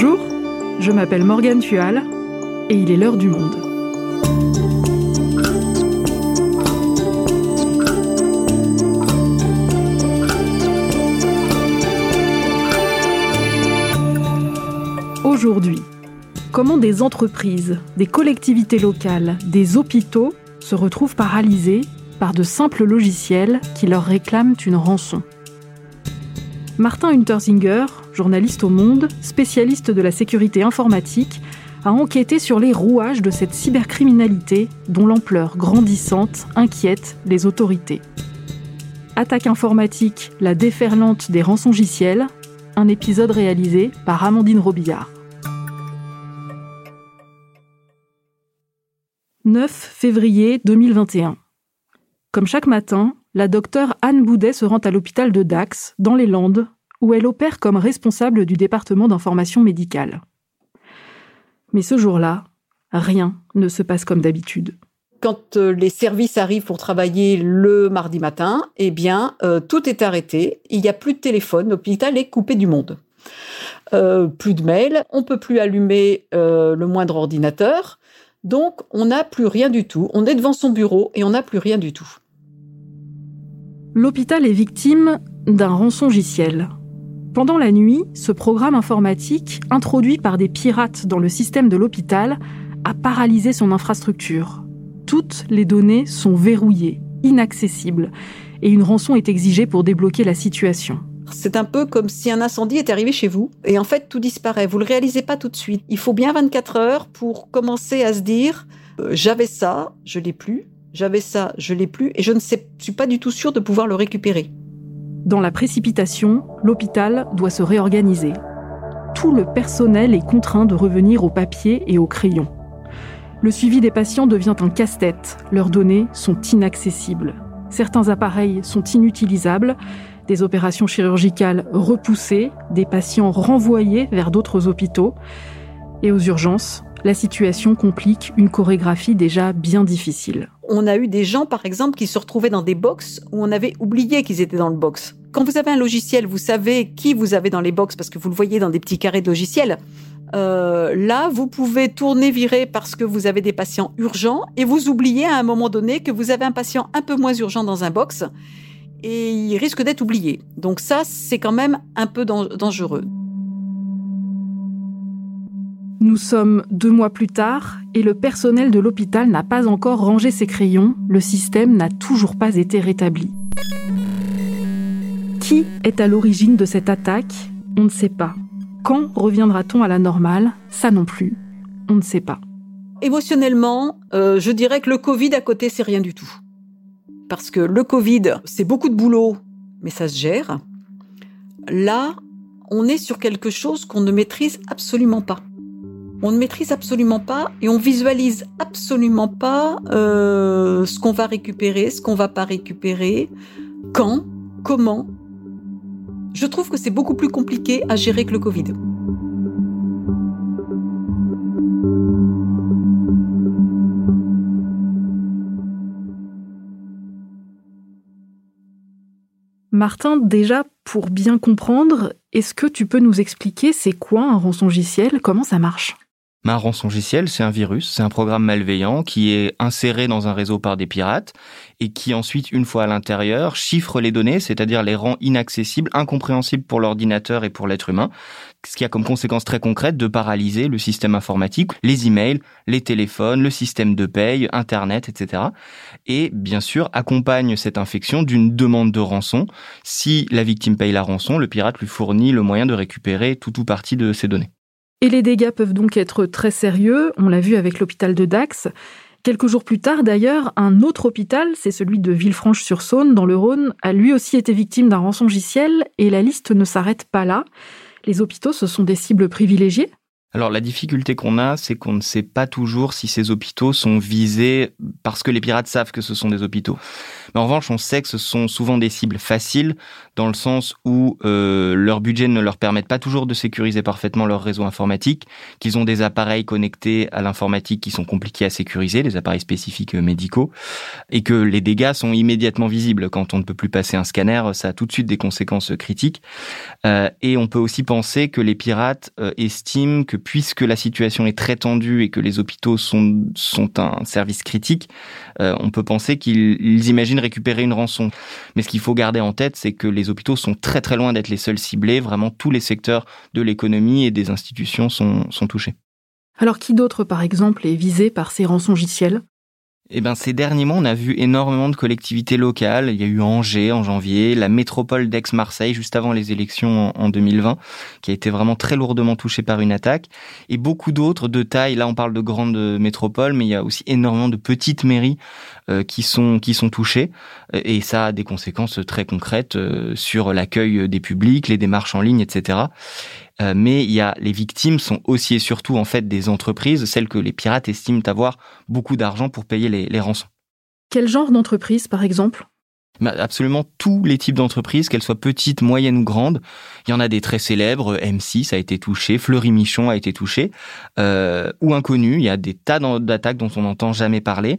Bonjour, je m'appelle Morgane Tual et il est l'heure du monde. Aujourd'hui, comment des entreprises, des collectivités locales, des hôpitaux se retrouvent paralysés par de simples logiciels qui leur réclament une rançon? Martin Untersinger, journaliste au Monde, spécialiste de la sécurité informatique, a enquêté sur les rouages de cette cybercriminalité dont l'ampleur grandissante inquiète les autorités. Attaque informatique, la déferlante des rançongiciels, un épisode réalisé par Amandine Robillard. 9 février 2021. Comme chaque matin, la docteure Anne Boudet se rend à l'hôpital de Dax, dans les Landes, où elle opère comme responsable du département d'information médicale. Mais ce jour-là, rien ne se passe comme d'habitude. Quand euh, les services arrivent pour travailler le mardi matin, eh bien, euh, tout est arrêté. Il n'y a plus de téléphone. L'hôpital est coupé du monde. Euh, plus de mails. On peut plus allumer le moindre ordinateur. Donc, on n'a plus rien du tout. On est devant son bureau et on n'a plus rien du tout. L'hôpital est victime d'un rançongiciel. Pendant la nuit, ce programme informatique, introduit par des pirates dans le système de l'hôpital, a paralysé son infrastructure. Toutes les données sont verrouillées, inaccessibles, et une rançon est exigée pour débloquer la situation. C'est un peu comme si un incendie était arrivé chez vous et en fait tout disparaît. Vous le réalisez pas tout de suite. Il faut bien 24 heures pour commencer à se dire euh, j'avais ça, je l'ai plus, j'avais ça, je l'ai plus et je ne sais, suis pas du tout sûr de pouvoir le récupérer. Dans la précipitation, l'hôpital doit se réorganiser. Tout le personnel est contraint de revenir au papier et au crayon. Le suivi des patients devient un casse-tête. Leurs données sont inaccessibles. Certains appareils sont inutilisables des opérations chirurgicales repoussées, des patients renvoyés vers d'autres hôpitaux. Et aux urgences, la situation complique une chorégraphie déjà bien difficile. On a eu des gens, par exemple, qui se retrouvaient dans des box où on avait oublié qu'ils étaient dans le box. Quand vous avez un logiciel, vous savez qui vous avez dans les box parce que vous le voyez dans des petits carrés de logiciel. Euh, là, vous pouvez tourner, virer parce que vous avez des patients urgents et vous oubliez à un moment donné que vous avez un patient un peu moins urgent dans un box et il risque d'être oublié. Donc ça, c'est quand même un peu dangereux. Nous sommes deux mois plus tard et le personnel de l'hôpital n'a pas encore rangé ses crayons, le système n'a toujours pas été rétabli. Qui est à l'origine de cette attaque On ne sait pas. Quand reviendra-t-on à la normale? Ça non plus. On ne sait pas. Émotionnellement, euh, je dirais que le Covid à côté, c'est rien du tout parce que le Covid, c'est beaucoup de boulot, mais ça se gère. Là, on est sur quelque chose qu'on ne maîtrise absolument pas. On ne maîtrise absolument pas et on visualise absolument pas euh, ce qu'on va récupérer, ce qu'on va pas récupérer, quand, comment. Je trouve que c'est beaucoup plus compliqué à gérer que le Covid. Martin, déjà, pour bien comprendre, est-ce que tu peux nous expliquer c'est quoi un rançongiciel? Comment ça marche? Un rançongiciel, c'est un virus, c'est un programme malveillant qui est inséré dans un réseau par des pirates et qui ensuite, une fois à l'intérieur, chiffre les données, c'est-à-dire les rend inaccessibles, incompréhensibles pour l'ordinateur et pour l'être humain, ce qui a comme conséquence très concrète de paralyser le système informatique, les emails, les téléphones, le système de paye, Internet, etc. Et bien sûr, accompagne cette infection d'une demande de rançon. Si la victime paye la rançon, le pirate lui fournit le moyen de récupérer tout ou partie de ses données. Et les dégâts peuvent donc être très sérieux, on l'a vu avec l'hôpital de Dax. Quelques jours plus tard, d'ailleurs, un autre hôpital, c'est celui de Villefranche-sur-Saône, dans le Rhône, a lui aussi été victime d'un rançongiciel, et la liste ne s'arrête pas là. Les hôpitaux, ce sont des cibles privilégiées alors la difficulté qu'on a, c'est qu'on ne sait pas toujours si ces hôpitaux sont visés parce que les pirates savent que ce sont des hôpitaux. Mais en revanche, on sait que ce sont souvent des cibles faciles dans le sens où euh, leur budget ne leur permet pas toujours de sécuriser parfaitement leur réseau informatique, qu'ils ont des appareils connectés à l'informatique qui sont compliqués à sécuriser, des appareils spécifiques euh, médicaux, et que les dégâts sont immédiatement visibles. Quand on ne peut plus passer un scanner, ça a tout de suite des conséquences critiques. Euh, et on peut aussi penser que les pirates euh, estiment que puisque la situation est très tendue et que les hôpitaux sont, un service critique, euh, on peut penser qu'ils imaginent récupérer une rançon. Mais ce qu'il faut garder en tête, c'est que les hôpitaux sont très très loin d'être les seuls ciblés. Vraiment, tous les secteurs de l'économie et des institutions sont, sont touchés. Alors qui d'autre, par exemple, est visé par ces rançongiciels? Eh ben, ces derniers mois, on a vu énormément de collectivités locales. Il y a eu Angers en janvier, la métropole d'Aix-Marseille juste avant les élections en 2020, qui a été vraiment très lourdement touchée par une attaque, et beaucoup d'autres de taille. Là, on parle de grandes métropoles, mais il y a aussi énormément de petites mairies euh, qui sont qui sont touchées, et ça a des conséquences très concrètes euh, sur l'accueil des publics, les démarches en ligne, etc. Euh, mais il y les victimes sont aussi et surtout en fait des entreprises, celles que les pirates estiment avoir beaucoup d'argent pour payer les rançons. Quel genre d'entreprise, par exemple? Absolument tous les types d'entreprises, qu'elles soient petites, moyennes ou grandes. Il y en a des très célèbres, M6 a été touché, Fleury Michon a été touché, euh, ou inconnu. Il y a des tas d'attaques dont on n'entend jamais parler,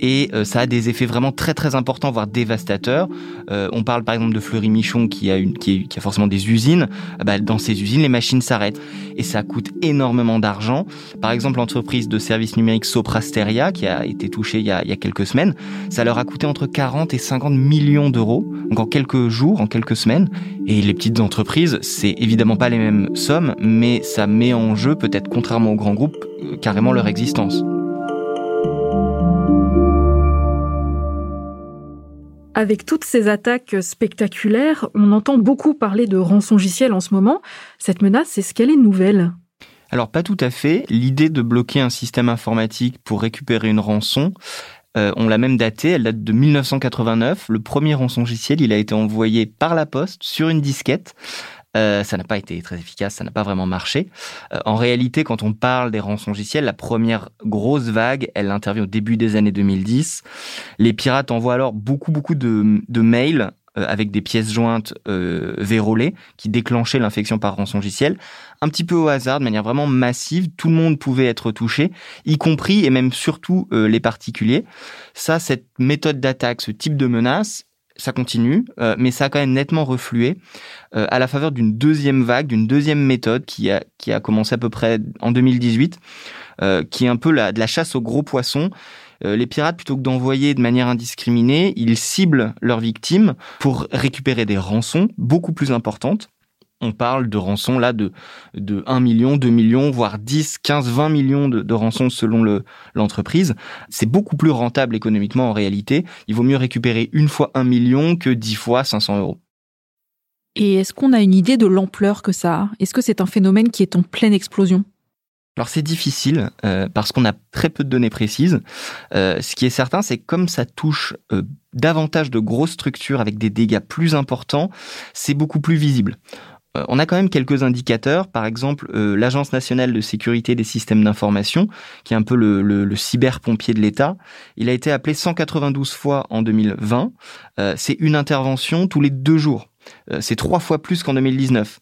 et euh, ça a des effets vraiment très très importants, voire dévastateurs. Euh, on parle par exemple de Fleury Michon qui a une, qui, a forcément des usines. Ah bah, dans ces usines, les machines s'arrêtent et ça coûte énormément d'argent. Par exemple, l'entreprise de services numériques Soprasteria qui a été touchée il y a, il y a quelques semaines, ça leur a coûté entre 40 et 50 millions d'euros, donc en quelques jours, en quelques semaines. Et les petites entreprises, c'est évidemment pas les mêmes sommes, mais ça met en jeu, peut-être contrairement aux grands groupes, euh, carrément leur existence. Avec toutes ces attaques spectaculaires, on entend beaucoup parler de rançongiciel en ce moment. Cette menace, est-ce qu'elle est nouvelle? Alors pas tout à fait. L'idée de bloquer un système informatique pour récupérer une rançon, euh, on l'a même datée, elle date de 1989. Le premier rançongiciel, il a été envoyé par la poste sur une disquette. Euh, ça n'a pas été très efficace, ça n'a pas vraiment marché. Euh, en réalité, quand on parle des rançongiciels, la première grosse vague, elle intervient au début des années 2010. Les pirates envoient alors beaucoup, beaucoup de, de mails avec des pièces jointes euh, vérolées qui déclenchaient l'infection par rançongiciel, un petit peu au hasard, de manière vraiment massive. Tout le monde pouvait être touché, y compris et même surtout euh, les particuliers. Ça, cette méthode d'attaque, ce type de menace, ça continue, euh, mais ça a quand même nettement reflué à la faveur d'une deuxième vague, d'une deuxième méthode qui a, qui a commencé à peu près en 2018, qui est un peu la, de la chasse aux gros poissons euh, les pirates, plutôt que d'envoyer de manière indiscriminée, ils ciblent leurs victimes pour récupérer des rançons beaucoup plus importantes. On parle de rançons là de, de 1 million, 2 millions, voire 10, 15, 20 millions de, de rançons selon l'entreprise. C'est beaucoup plus rentable économiquement en réalité. Il vaut mieux récupérer une fois 1 million que 10 fois 500 euros. Et est-ce qu'on a une idée de l'ampleur que ça a? Est-ce que c'est un phénomène qui est en pleine explosion? Alors c'est difficile euh, parce qu'on a très peu de données précises. Euh, ce qui est certain, c'est que comme ça touche euh, davantage de grosses structures avec des dégâts plus importants, c'est beaucoup plus visible. On a quand même quelques indicateurs, par exemple l'Agence nationale de sécurité des systèmes d'information, qui est un peu le, le, le cyber-pompier de l'État. Il a été appelé 192 fois en 2020. c'est une intervention tous les deux jours. C'est trois fois plus qu'en 2019.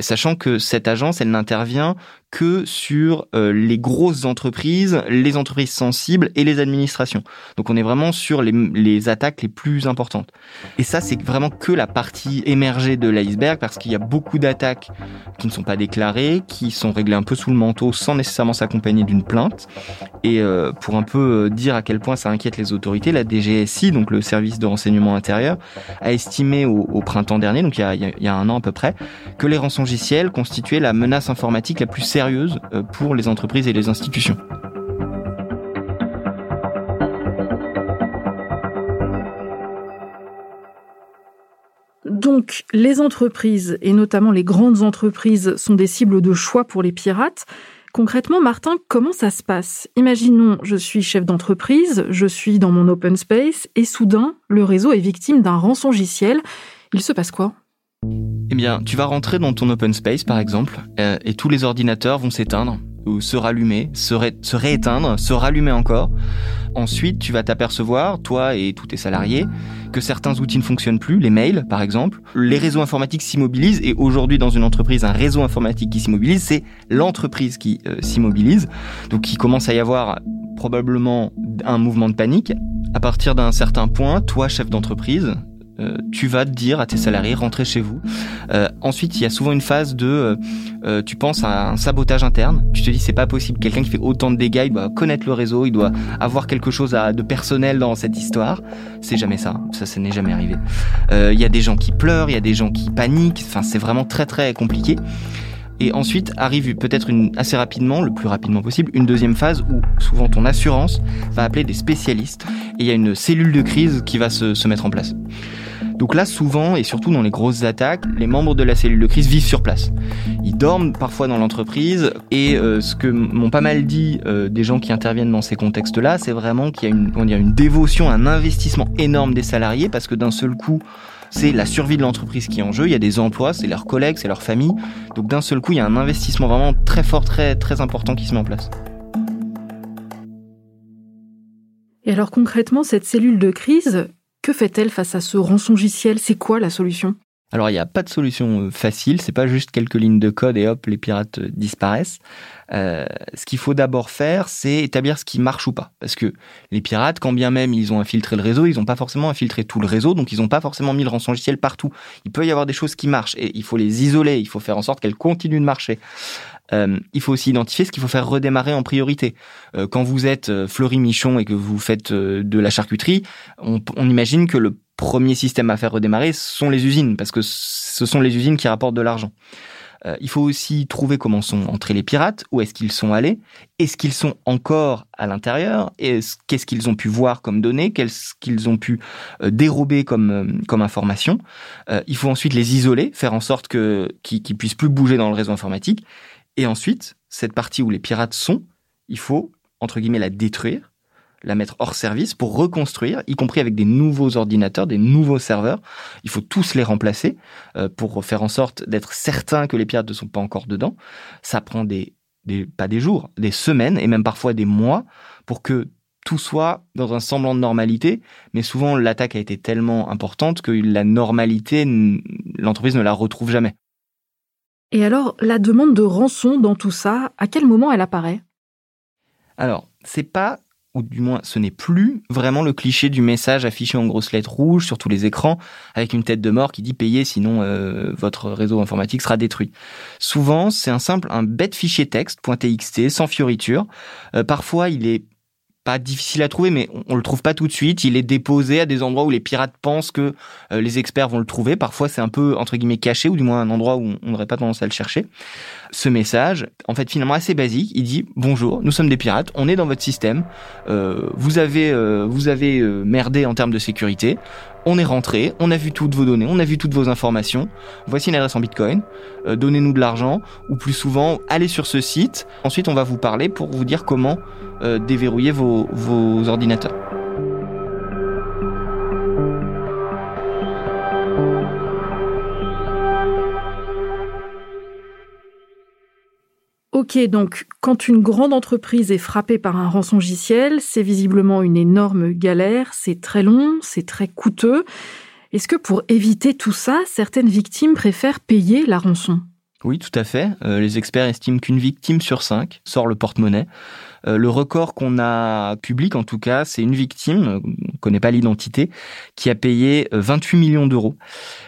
Sachant que cette agence, elle n'intervient que sur euh, les grosses entreprises, les entreprises sensibles et les administrations. Donc on est vraiment sur les, attaques les plus importantes. Et ça, c'est vraiment que la partie émergée de l'iceberg parce qu'il y a beaucoup d'attaques qui ne sont pas déclarées, qui sont réglées un peu sous le manteau sans nécessairement s'accompagner d'une plainte. Et euh, pour un peu euh, dire à quel point ça inquiète les autorités, la DGSI, donc le service de renseignement intérieur, a estimé au printemps dernier, donc il y, a, un an à peu près, que les rançongiciels constituaient la menace informatique la plus sérieuse euh, pour les entreprises et les institutions. Donc, les entreprises, et notamment les grandes entreprises, sont des cibles de choix pour les pirates. Concrètement, Martin, comment ça se passe? Imaginons, je suis chef d'entreprise, je suis dans mon open space, et soudain, le réseau est victime d'un rançongiciel. Il se passe quoi? Eh bien, tu vas rentrer dans ton open space, par exemple, euh, et tous les ordinateurs vont s'éteindre ou se rallumer, se, se rééteindre, se rallumer encore. Ensuite, tu vas t'apercevoir, toi et tous tes salariés, que certains outils ne fonctionnent plus, les mails par exemple, les réseaux informatiques s'immobilisent et aujourd'hui dans une entreprise, un réseau informatique qui s'immobilise, c'est l'entreprise qui euh, s'immobilise. Donc il commence à y avoir probablement un mouvement de panique. À partir d'un certain point, toi chef d'entreprise, euh, tu vas te dire à tes salariés rentrez chez vous. Euh, ensuite, il y a souvent une phase de euh, tu penses à un sabotage interne. Tu te dis c'est pas possible. Quelqu'un qui fait autant de dégâts, il doit connaître le réseau, il doit avoir quelque chose à, de personnel dans cette histoire. C'est jamais ça. Ça, ça n'est jamais arrivé. Il y a des gens qui pleurent, il y a des gens qui paniquent. Enfin, c'est vraiment très très compliqué. Et ensuite arrive peut-être assez rapidement, le plus rapidement possible, une deuxième phase où souvent ton assurance va appeler des spécialistes et il y a une cellule de crise qui va se, se mettre en place. Donc là, souvent, et surtout dans les grosses attaques, les membres de la cellule de crise vivent sur place. Ils dorment parfois dans l'entreprise, et euh, ce que m'ont pas mal dit euh, des gens qui interviennent dans ces contextes-là, c'est vraiment qu'il y a une, on une dévotion, un investissement énorme des salariés, parce que d'un seul coup, c'est la survie de l'entreprise qui est en jeu. Il y a des emplois, c'est leurs collègues, c'est leur famille. Donc d'un seul coup, il y a un investissement vraiment très fort, très très important qui se met en place. Et alors concrètement, cette cellule de crise, que fait-elle face à ce rançongiciel? C'est quoi la solution? Alors il n'y a pas de solution euh, facile, c'est pas juste quelques lignes de code et hop les pirates euh, disparaissent. Euh, ce qu'il faut d'abord faire, c'est établir ce qui marche ou pas, parce que les pirates, quand bien même ils ont infiltré le réseau, ils n'ont pas forcément infiltré tout le réseau, donc ils n'ont pas forcément mis le rançongiciel partout. Il peut y avoir des choses qui marchent et il faut les isoler, il faut faire en sorte qu'elles continuent de marcher. Euh, il faut aussi identifier ce qu'il faut faire redémarrer en priorité. Euh, quand vous êtes euh, Fleury Michon et que vous faites de la charcuterie, on, imagine que le premier système à faire redémarrer sont les usines, parce que ce sont les usines qui rapportent de l'argent. il faut aussi trouver comment sont entrés les pirates, où est-ce qu'ils sont allés, est-ce qu'ils sont encore à l'intérieur, qu'est-ce qu'ils ont pu voir comme données, qu'est-ce qu'ils ont pu dérober comme, information. il faut ensuite les isoler, faire en sorte que qu'ils puissent plus bouger dans le réseau informatique. Et ensuite, cette partie où les pirates sont, il faut, entre guillemets, la détruire, la mettre hors service pour reconstruire, y compris avec des nouveaux ordinateurs, des nouveaux serveurs. Il faut tous les remplacer euh, pour faire en sorte d'être certain que les pirates ne sont pas encore dedans. Ça prend des, des, pas des jours, des semaines et même parfois des mois pour que tout soit dans un semblant de normalité, mais souvent l'attaque a été tellement importante que la normalité, l'entreprise ne la retrouve jamais. Et alors, la demande de rançon dans tout ça, à quel moment elle apparaît? Alors, c'est pas ou du moins ce n'est plus vraiment le cliché du message affiché en grosses lettres rouges sur tous les écrans avec une tête de mort qui dit payez sinon euh, votre réseau informatique sera détruit. Souvent c'est un simple, un bête fichier texte .txt sans fioriture. Euh, parfois il est pas difficile à trouver, mais on, le trouve pas tout de suite. Il est déposé à des endroits où les pirates pensent que euh, les experts vont le trouver. Parfois, c'est un peu entre guillemets caché, ou du moins un endroit où on n'aurait pas tendance à le chercher. Ce message, en fait, finalement assez basique. Il dit bonjour, nous sommes des pirates, on est dans votre système. Euh, vous avez, euh, vous avez merdé en termes de sécurité on est rentré, on a vu toutes vos données, on a vu toutes vos informations. Voici une adresse en Bitcoin. Euh, donnez-nous de l'argent ou plus souvent, allez sur ce site. Ensuite, on va vous parler pour vous dire comment euh, déverrouiller vos, vos ordinateurs. Ok, donc quand une grande entreprise est frappée par un rançongiciel, c'est visiblement une énorme galère, c'est très long, c'est très coûteux. Est-ce que pour éviter tout ça, certaines victimes préfèrent payer la rançon? Oui, tout à fait. Euh, les experts estiment qu'une victime sur cinq sort le porte-monnaie. Euh, le record qu'on a public, en tout cas, c'est une victime, on connaît pas l'identité, qui a payé 28 euh, millions d'euros.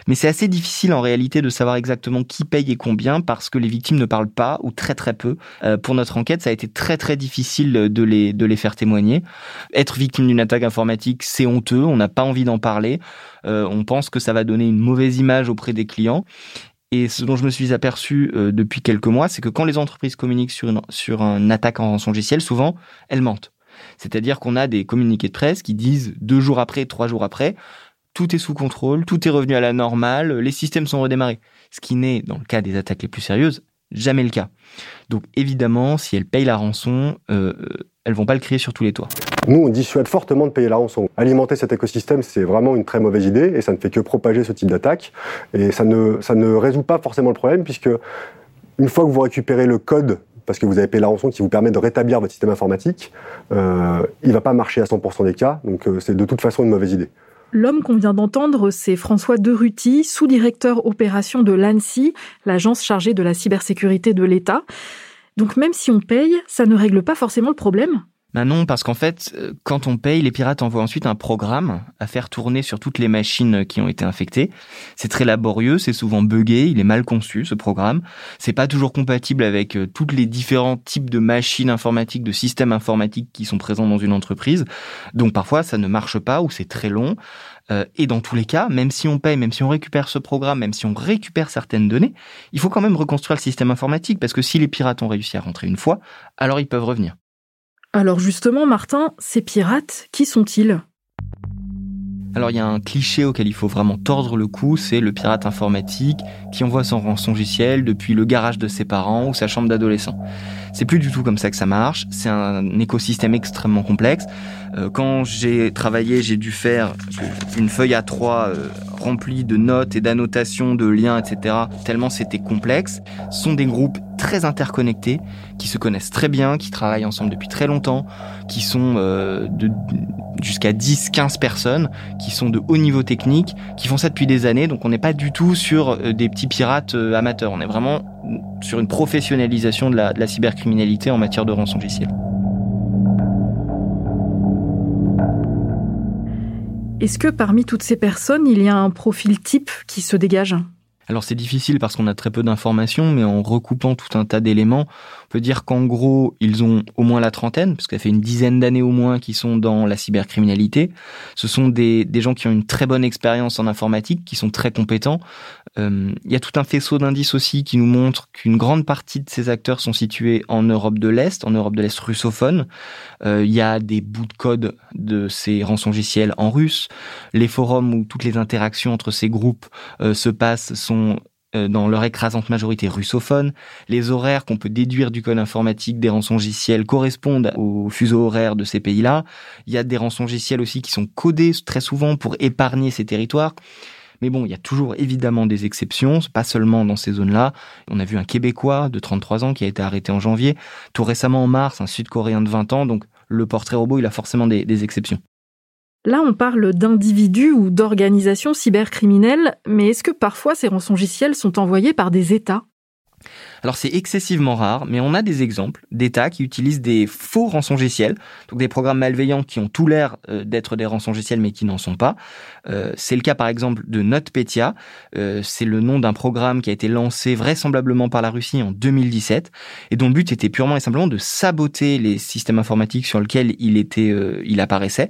Mais c'est assez difficile en réalité de savoir exactement qui paye et combien parce que les victimes ne parlent pas ou très très peu. pour notre enquête, ça a été très très difficile de les, de les faire témoigner. Être victime d'une attaque informatique, c'est honteux, on n'a pas envie d'en parler. on pense que ça va donner une mauvaise image auprès des clients. Et ce dont je me suis aperçu euh, depuis quelques mois, c'est que quand les entreprises communiquent sur une, sur un attaque en rançongiciel, souvent, elles mentent. C'est-à-dire qu'on a des communiqués de presse qui disent deux jours après, trois jours après, tout est sous contrôle, tout est revenu à la normale, les systèmes sont redémarrés. Ce qui n'est, dans le cas des attaques les plus sérieuses, jamais le cas. Donc évidemment, si elles payent la rançon, euh, elles vont pas le crier sur tous les toits. Nous, on dissuade fortement de payer la rançon. Alimenter cet écosystème, c'est vraiment une très mauvaise idée et ça ne fait que propager ce type d'attaque. Et ça ne, résout pas forcément le problème puisque une fois que vous récupérez le code parce que vous avez payé la rançon qui vous permet de rétablir votre système informatique, euh, il ne va pas marcher à 100% des cas. Donc euh, c'est de toute façon une mauvaise idée. L'homme qu'on vient d'entendre, c'est François Deruty, sous-directeur opération de l'ANSI, l'agence chargée de la cybersécurité de l'État. Donc même si on paye, ça ne règle pas forcément le problème ben non, parce qu'en fait, euh, quand on paye, les pirates envoient ensuite un programme à faire tourner sur toutes les machines qui ont été infectées. C'est très laborieux, c'est souvent buggé, il est mal conçu ce programme. C'est pas toujours compatible avec euh, tous les différents types de machines informatiques, de systèmes informatiques qui sont présents dans une entreprise. Donc parfois, ça ne marche pas ou c'est très long. Euh, et dans tous les cas, même si on paye, même si on récupère ce programme, même si on récupère certaines données, il faut quand même reconstruire le système informatique parce que si les pirates ont réussi à rentrer une fois, alors ils peuvent revenir. Alors justement, Martin, ces pirates, qui sont-ils? Alors il y a un cliché auquel il faut vraiment tordre le cou, c'est le pirate informatique qui envoie son rançongiciel depuis le garage de ses parents ou sa chambre d'adolescent. C'est plus du tout comme ça que ça marche, c'est un écosystème extrêmement complexe. Euh, quand j'ai travaillé, j'ai dû faire une feuille à 3 euh, remplie de notes et d'annotations, de liens, etc. Tellement c'était complexe. Ce sont des groupes très interconnectés, qui se connaissent très bien, qui travaillent ensemble depuis très longtemps, qui sont euh, de, jusqu'à 10, 15 personnes, qui sont de haut niveau technique, qui font ça depuis des années. Donc on n'est pas du tout sur des petits pirates amateurs. On est vraiment sur une professionnalisation de la, de la cybercriminalité en matière de rançon logiciel. Est-ce que parmi toutes ces personnes, il y a un profil type qui se dégage? Alors c'est difficile parce qu'on a très peu d'informations, mais en recoupant tout un tas d'éléments, on peut dire qu'en gros, ils ont au moins la trentaine, parce ça fait une dizaine d'années au moins qu'ils sont dans la cybercriminalité. Ce sont des, des gens qui ont une très bonne expérience en informatique, qui sont très compétents. Euh, il y a tout un faisceau d'indices aussi qui nous montre qu'une grande partie de ces acteurs sont situés en Europe de l'Est, en Europe de l'Est russophone. Euh, il y a des bouts de code de ces rançongiciels en russe. Les forums où toutes les interactions entre ces groupes euh, se passent sont dans leur écrasante majorité russophone. Les horaires qu'on peut déduire du code informatique des rançongiciels correspondent aux fuseaux horaires de ces pays-là. Il y a des rançongiciels aussi qui sont codés très souvent pour épargner ces territoires. Mais bon, il y a toujours évidemment des exceptions, pas seulement dans ces zones-là. On a vu un Québécois de 33 ans qui a été arrêté en janvier. Tout récemment en mars, un Sud-Coréen de 20 ans. Donc le portrait robot, il a forcément des exceptions. Là, on parle d'individus ou d'organisations cybercriminelles, mais est-ce que parfois ces rançongiciels sont envoyés par des États? Alors c'est excessivement rare, mais on a des exemples d'États qui utilisent des faux rançongiciels, donc des programmes malveillants qui ont tout l'air euh, d'être des rançongiciels mais qui n'en sont pas. Euh, c'est le cas par exemple de NotPetya, euh, c'est le nom d'un programme qui a été lancé vraisemblablement par la Russie en 2017 et dont le but était purement et simplement de saboter les systèmes informatiques sur lesquels il était, il apparaissait.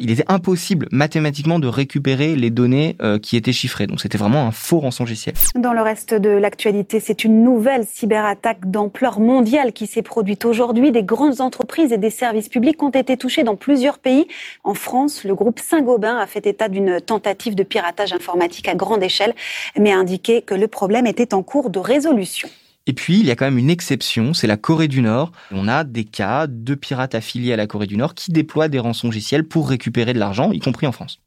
il était impossible mathématiquement de récupérer les données qui étaient chiffrées, donc c'était vraiment un faux rançongiciel. Dans le reste de l'actualité, c'est une nouvelle cyberattaque d'ampleur mondiale qui s'est produite aujourd'hui. Des grandes entreprises et des services publics ont été touchés dans plusieurs pays. En France, le groupe Saint-Gobain a fait état d'une tentative de piratage informatique à grande échelle, mais a indiqué que le problème était en cours de résolution. Et puis, il y a quand même une exception, c'est la Corée du Nord. On a des cas de pirates affiliés à la Corée du Nord qui déploient des rançongiciels pour récupérer de l'argent, y compris en France.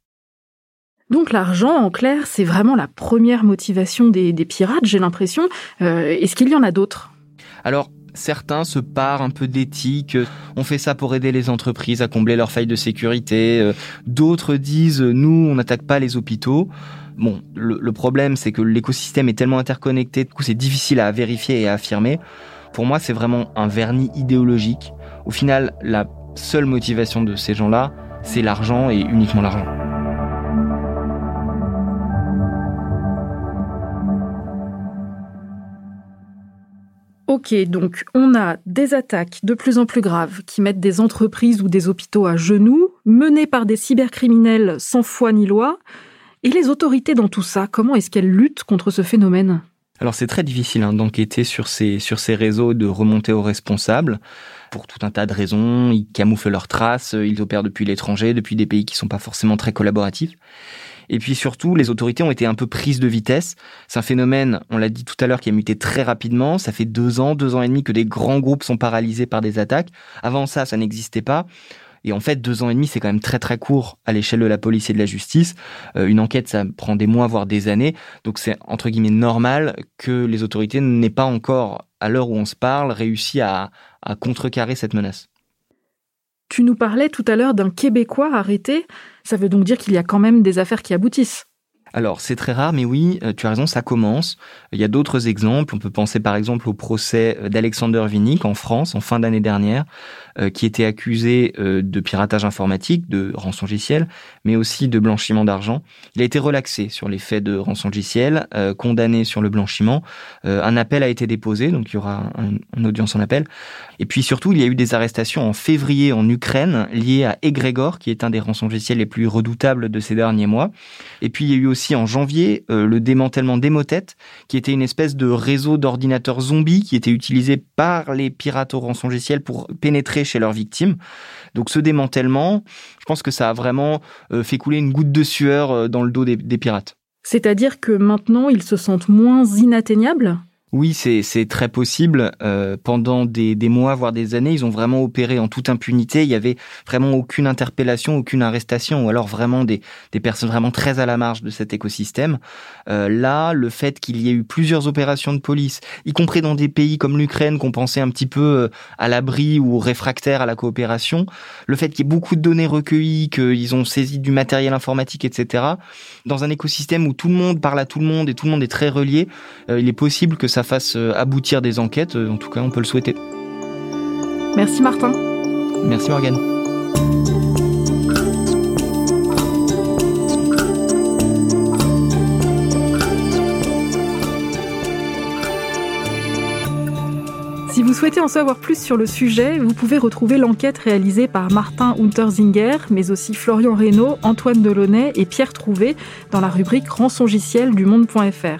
Donc l'argent, en clair, c'est vraiment la première motivation des, pirates, j'ai l'impression. Euh, est-ce qu'il y en a d'autres? Alors, certains se parent un peu d'éthique. On fait ça pour aider les entreprises à combler leurs failles de sécurité. Euh, d'autres disent, nous, on n'attaque pas les hôpitaux. Bon, le, problème, c'est que l'écosystème est tellement interconnecté, du coup, c'est difficile à vérifier et à affirmer. Pour moi, c'est vraiment un vernis idéologique. Au final, la seule motivation de ces gens-là, c'est l'argent et uniquement l'argent. Ok, donc on a des attaques de plus en plus graves qui mettent des entreprises ou des hôpitaux à genoux, menées par des cybercriminels sans foi ni loi. Et les autorités dans tout ça, comment est-ce qu'elles luttent contre ce phénomène? Alors c'est très difficile hein, d'enquêter sur ces, sur ces réseaux, de remonter aux responsables pour tout un tas de raisons. Ils camouflent leurs traces, ils opèrent depuis l'étranger, depuis des pays qui sont pas forcément très collaboratifs. Et puis surtout, les autorités ont été un peu prises de vitesse. C'est un phénomène, on l'a dit tout à l'heure, qui a muté très rapidement. Ça fait deux ans, deux ans et demi que des grands groupes sont paralysés par des attaques. Avant ça, ça n'existait pas. Et en fait, deux ans et demi, c'est quand même très très court à l'échelle de la police et de la justice. Euh, une enquête, ça prend des mois, voire des années. Donc c'est entre guillemets normal que les autorités n'aient pas encore, à l'heure où on se parle, réussi à, à contrecarrer cette menace. Tu nous parlais tout à l'heure d'un Québécois arrêté. Ça veut donc dire qu'il y a quand même des affaires qui aboutissent. Alors, c'est très rare, mais oui, euh, tu as raison, ça commence. Il y a d'autres exemples. On peut penser par exemple au procès euh, d'Alexander Vinnick en France en fin d'année dernière, euh, qui était accusé de piratage informatique, de rançongiciel, mais aussi de blanchiment d'argent. Il a été relaxé sur les faits de rançongiciel, condamné sur le blanchiment. Un appel a été déposé, donc il y aura une audience en appel. Et puis surtout, il y a eu des arrestations en février en Ukraine liées à Egregor, qui est un des rançongiciels les plus redoutables de ces derniers mois. Et puis il y a eu aussi en janvier euh, le démantèlement d'Emotet, qui était une espèce de réseau d'ordinateurs zombies qui était utilisé par les pirates au rançongiciel pour pénétrer chez leurs victimes. Donc ce démantèlement, je pense que ça a vraiment euh, fait couler une goutte de sueur euh, dans le dos des, des pirates. C'est-à-dire que maintenant, ils se sentent moins inatteignables? Oui, c'est très possible. Euh, pendant des, des, mois, voire des années, ils ont vraiment opéré en toute impunité. Il y avait vraiment aucune interpellation, aucune arrestation, ou alors vraiment des, des personnes vraiment très à la marge de cet écosystème. Euh, là, le fait qu'il y ait eu plusieurs opérations de police, y compris dans des pays comme l'Ukraine, qu'on pensait un petit peu euh, à l'abri ou réfractaire à la coopération, le fait qu'il y ait beaucoup de données recueillies, qu'ils ont saisi du matériel informatique, etc., dans un écosystème où tout le monde parle à tout le monde et tout le monde est très relié, euh, il est possible que ça ça fasse euh, aboutir des enquêtes. Euh, en tout cas, on peut le souhaiter. Merci Martin. Merci Morgane. Si vous souhaitez en savoir plus sur le sujet, vous pouvez retrouver l'enquête réalisée par Martin Unterzinger, mais aussi Florian Reynaud, Antoine Delaunay et Pierre Trouvé dans la rubrique Rançongiciel du monde.fr.